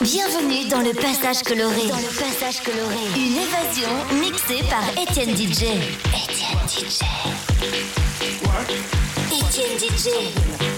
Bienvenue dans le passage coloré. Dans le passage coloré. Une évasion mixée par Étienne DJ. Étienne DJ. Étienne DJ.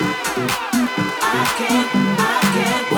I can't, I can't.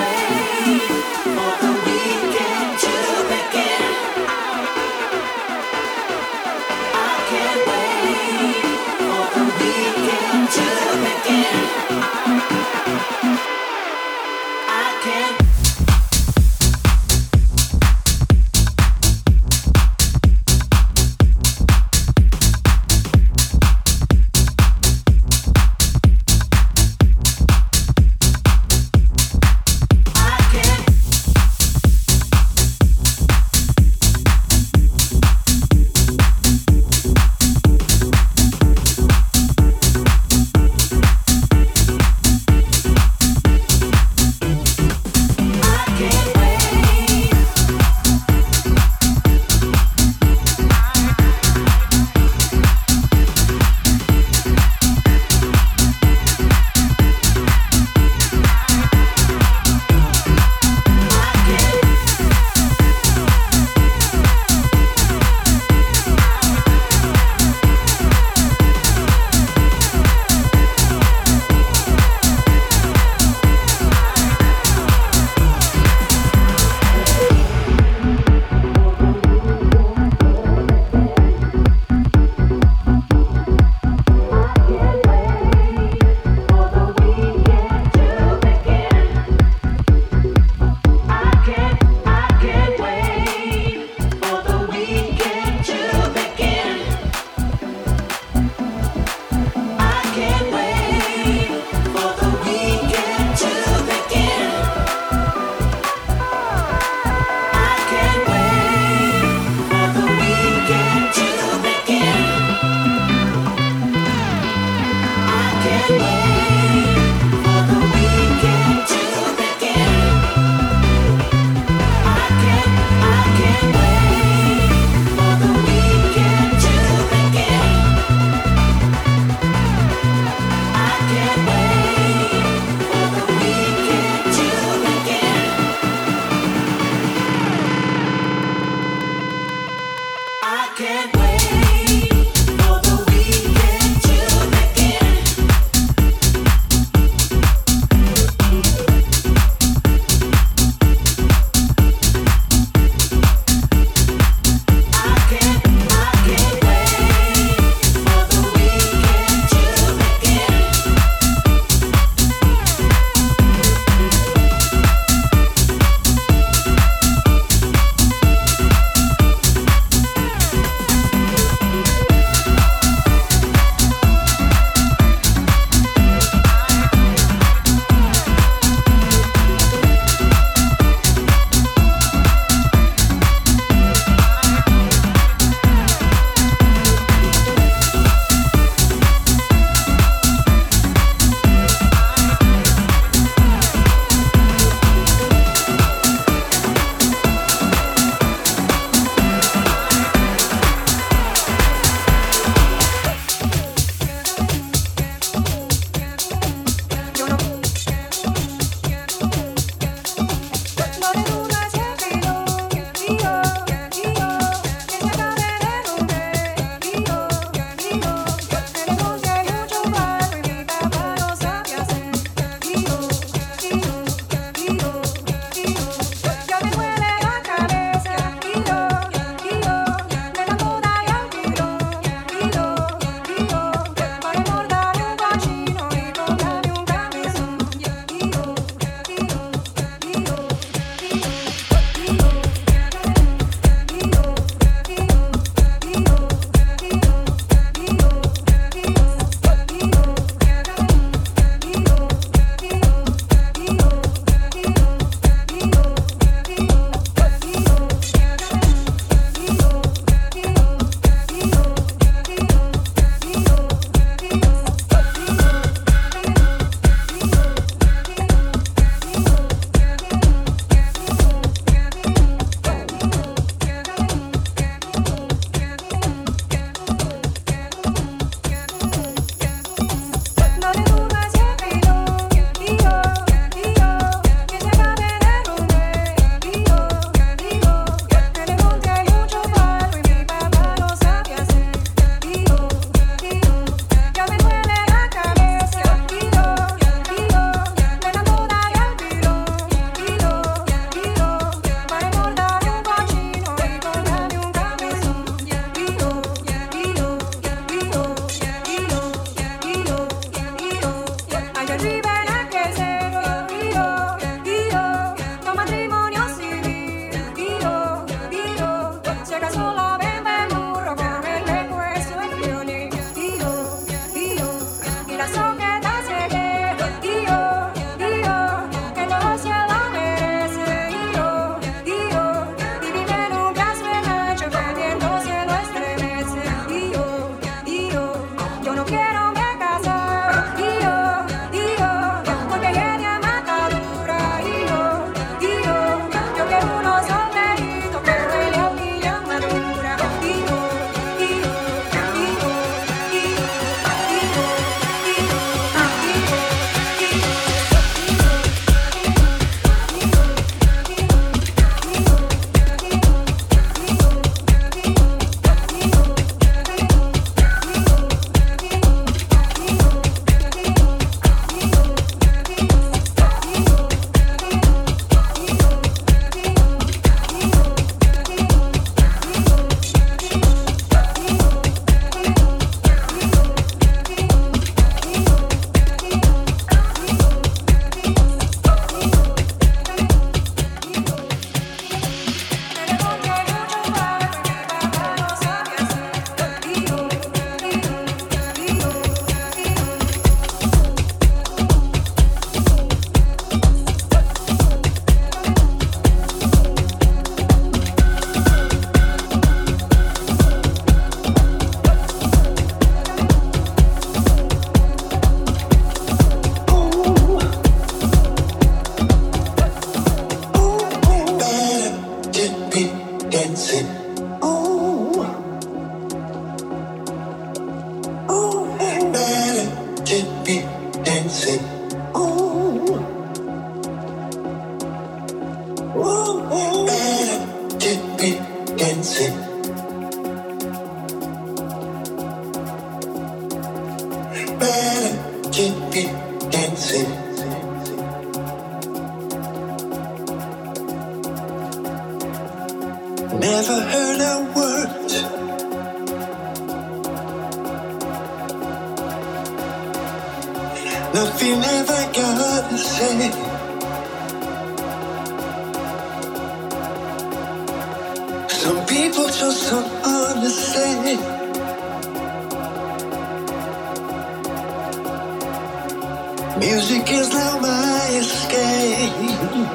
Music is now my escape.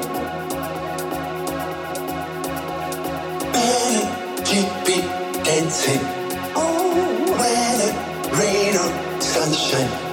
Baby dancing. Oh, whether rain or sunshine.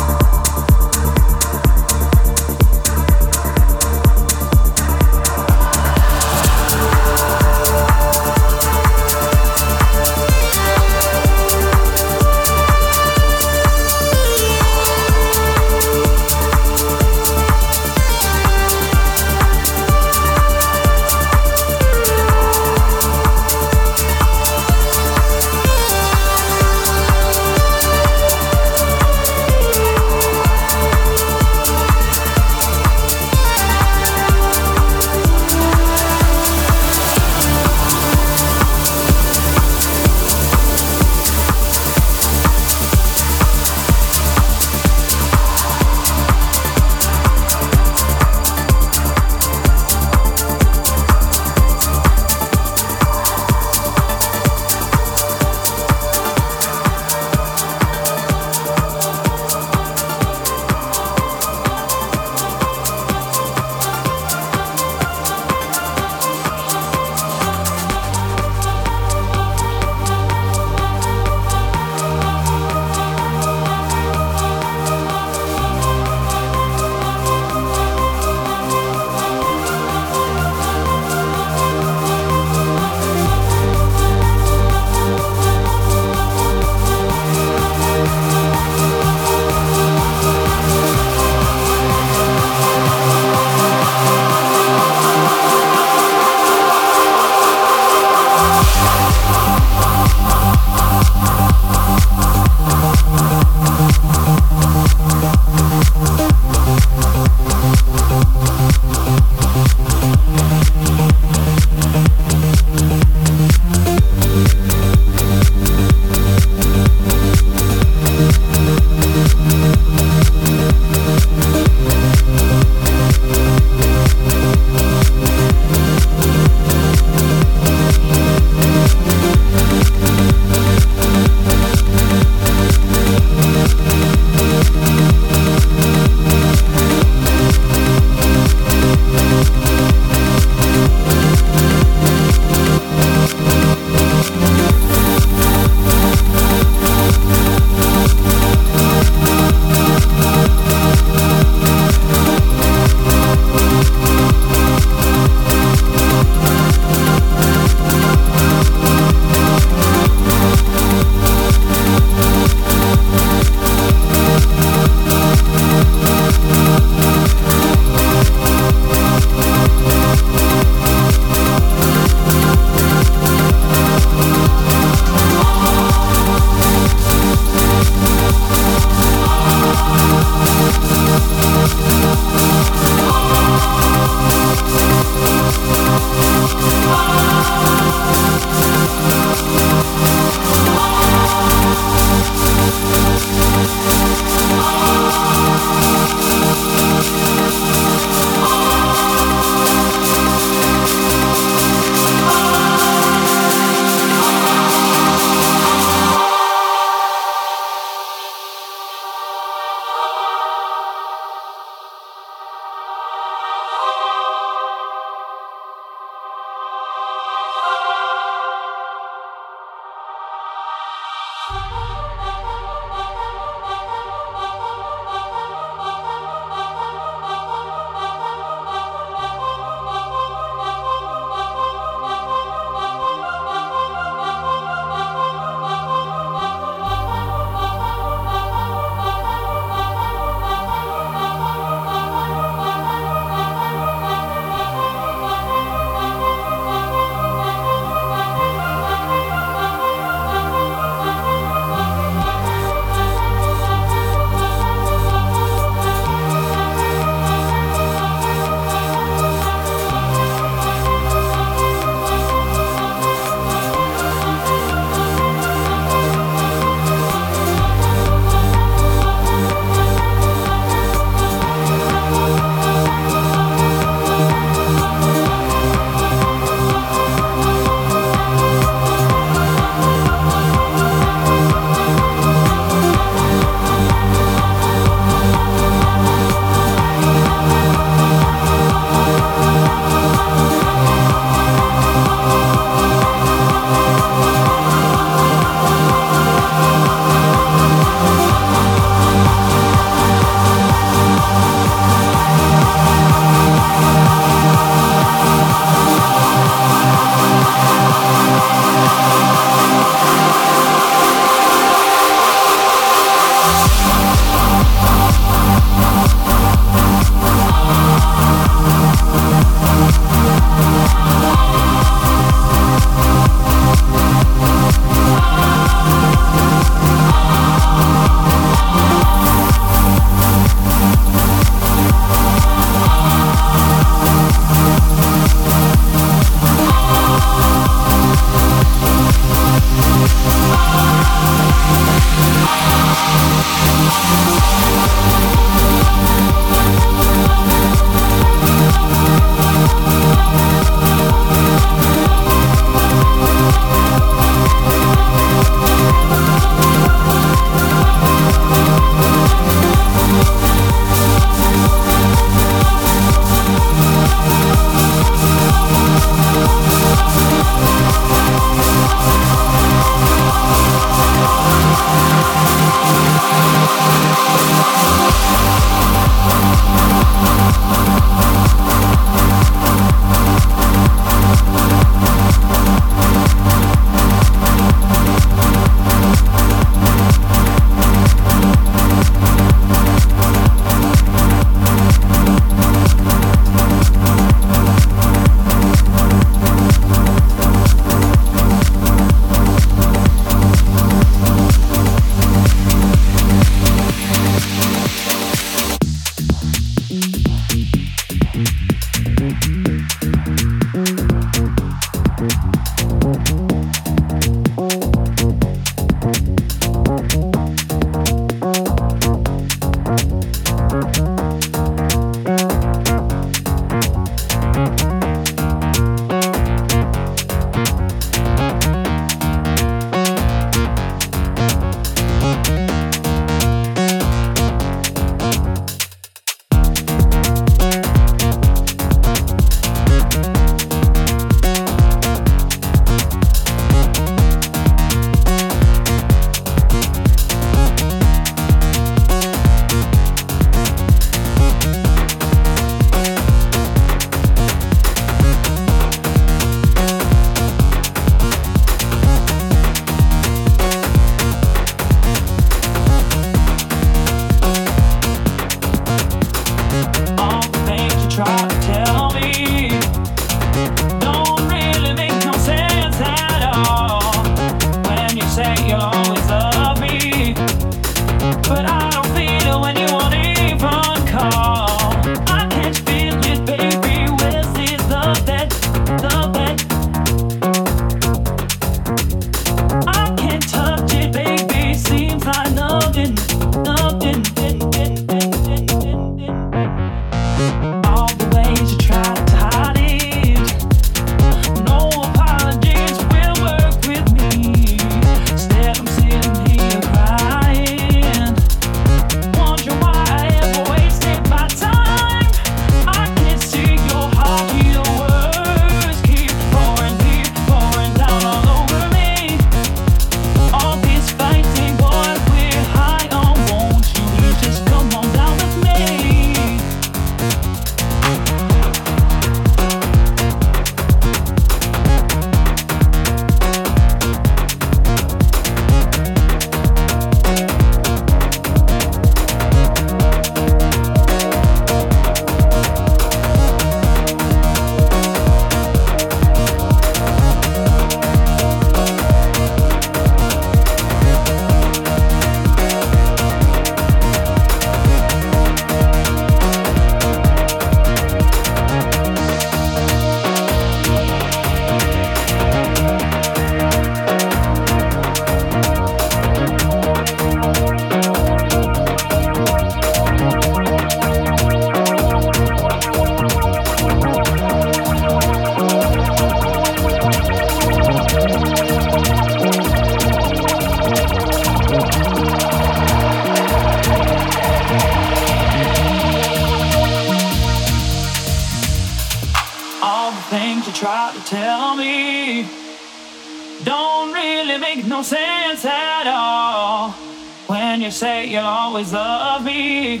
You say you'll always love me.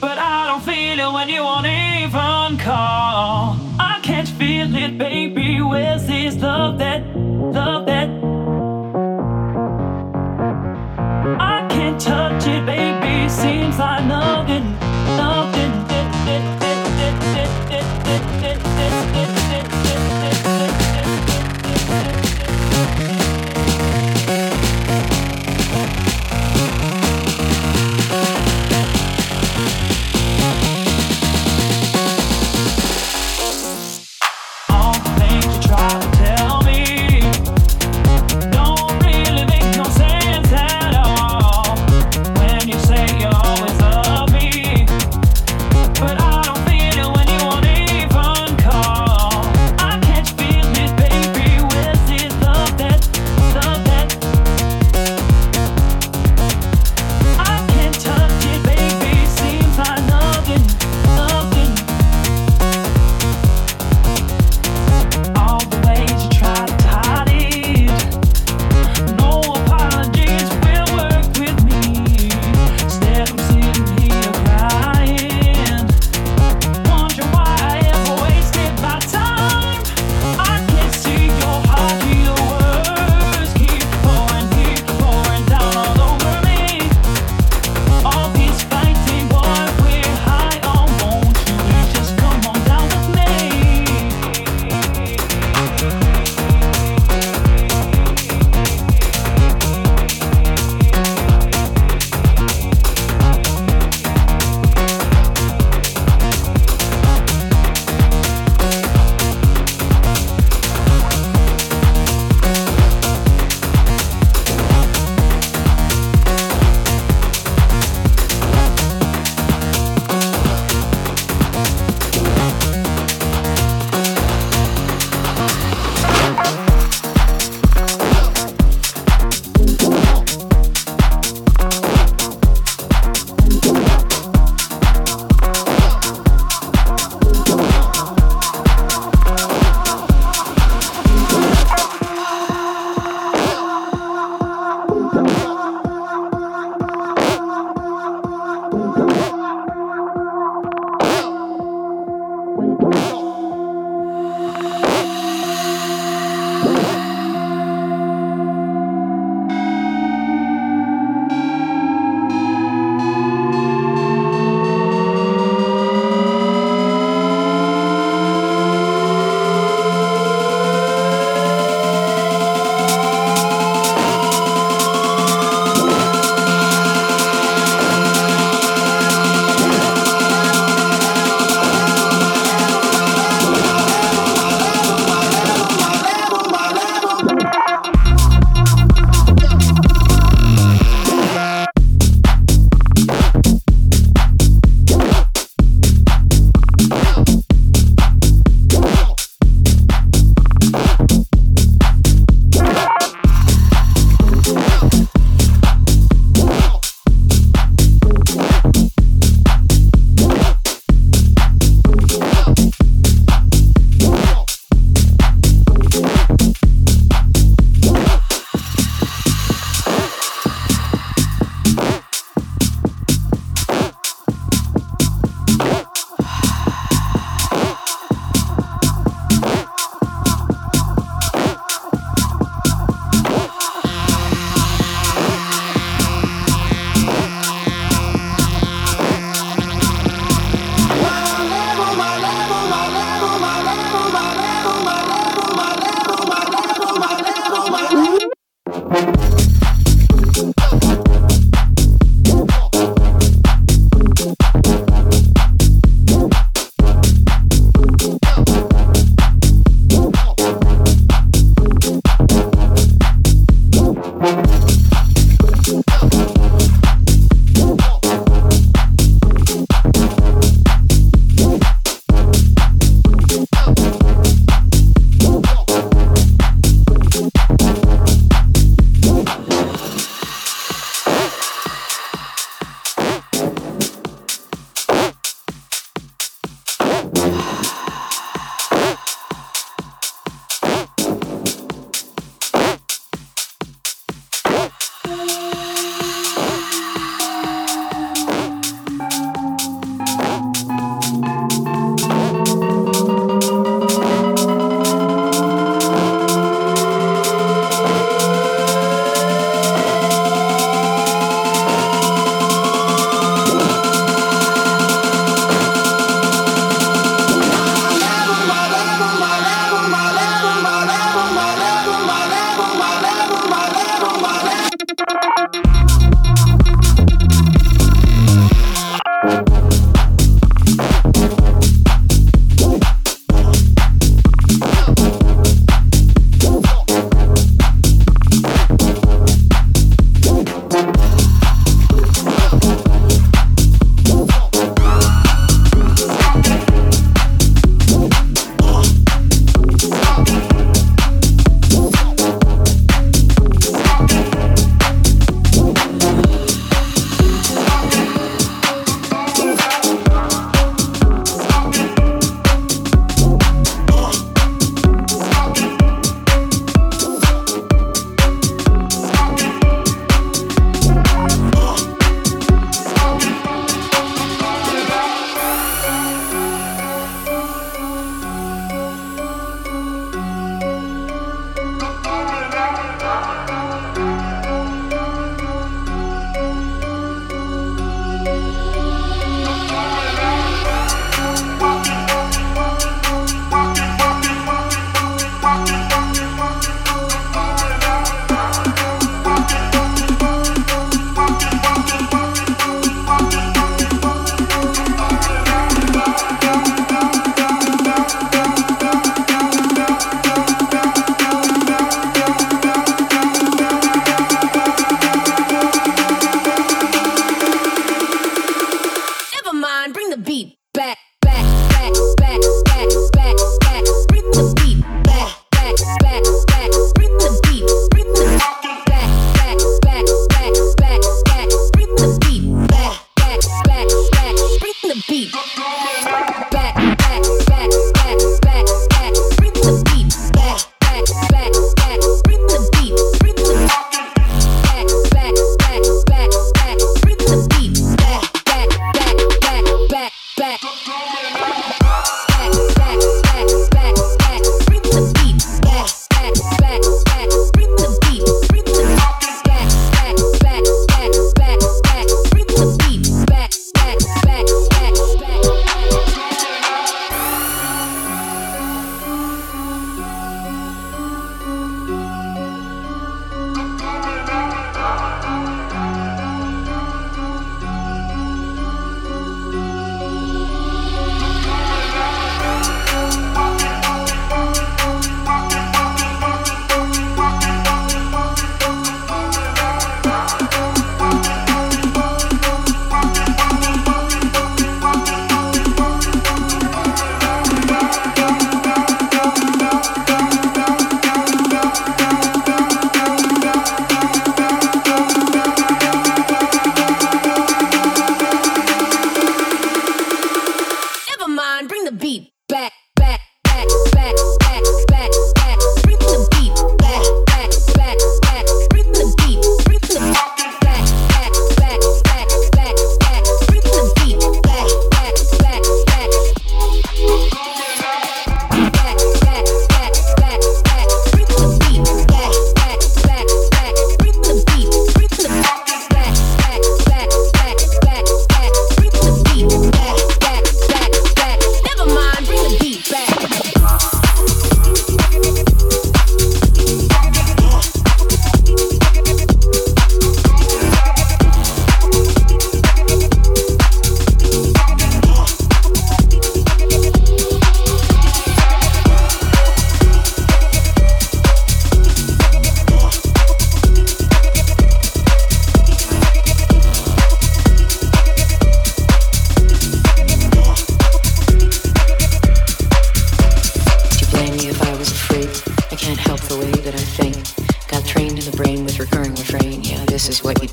But I don't feel it when you won't even call. I can't feel it, baby. Where's this love that, love that? I can't touch it, baby. Seems like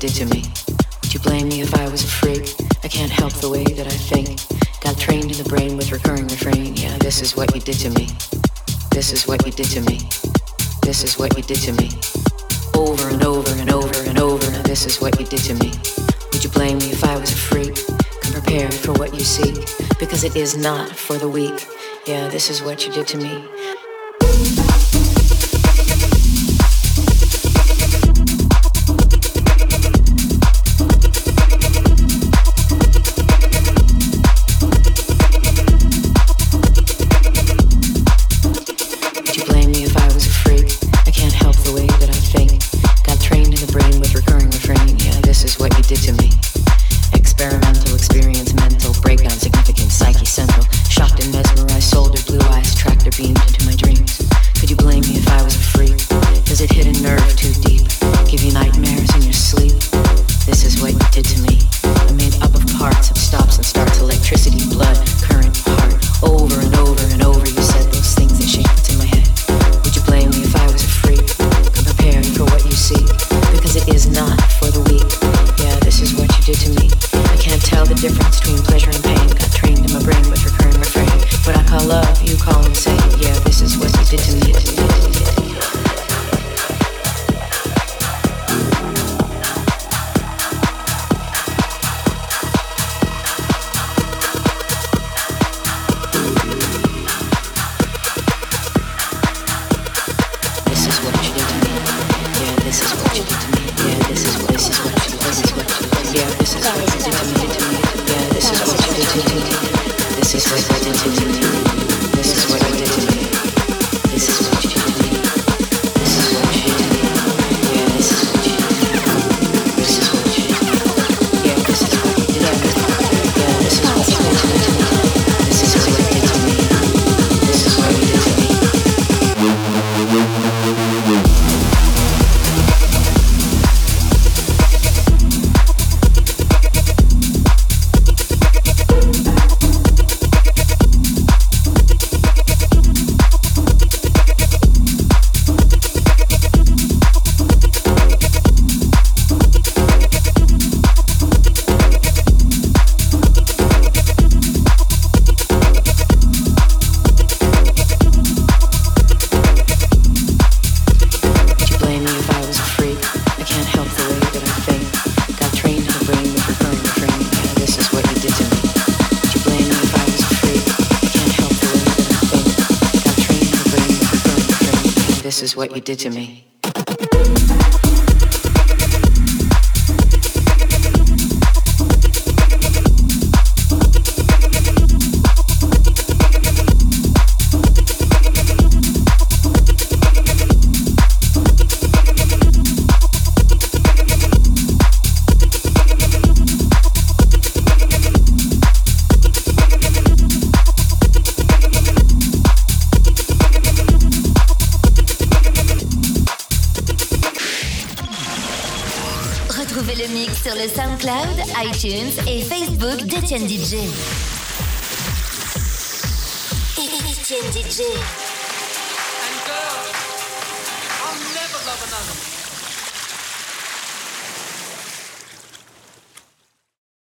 Did to me. Would you blame me if I was a freak? I can't help the way that I think. Got trained in the brain with recurring refrain. Yeah, this is what you did to me. This is what you did to me. This is what you did to me. Over and over and over and over. This is what you did to me. Would you blame me if I was a freak? Come prepared for what you seek. Because it is not for the weak. Yeah, this is what you did to me. Did to me.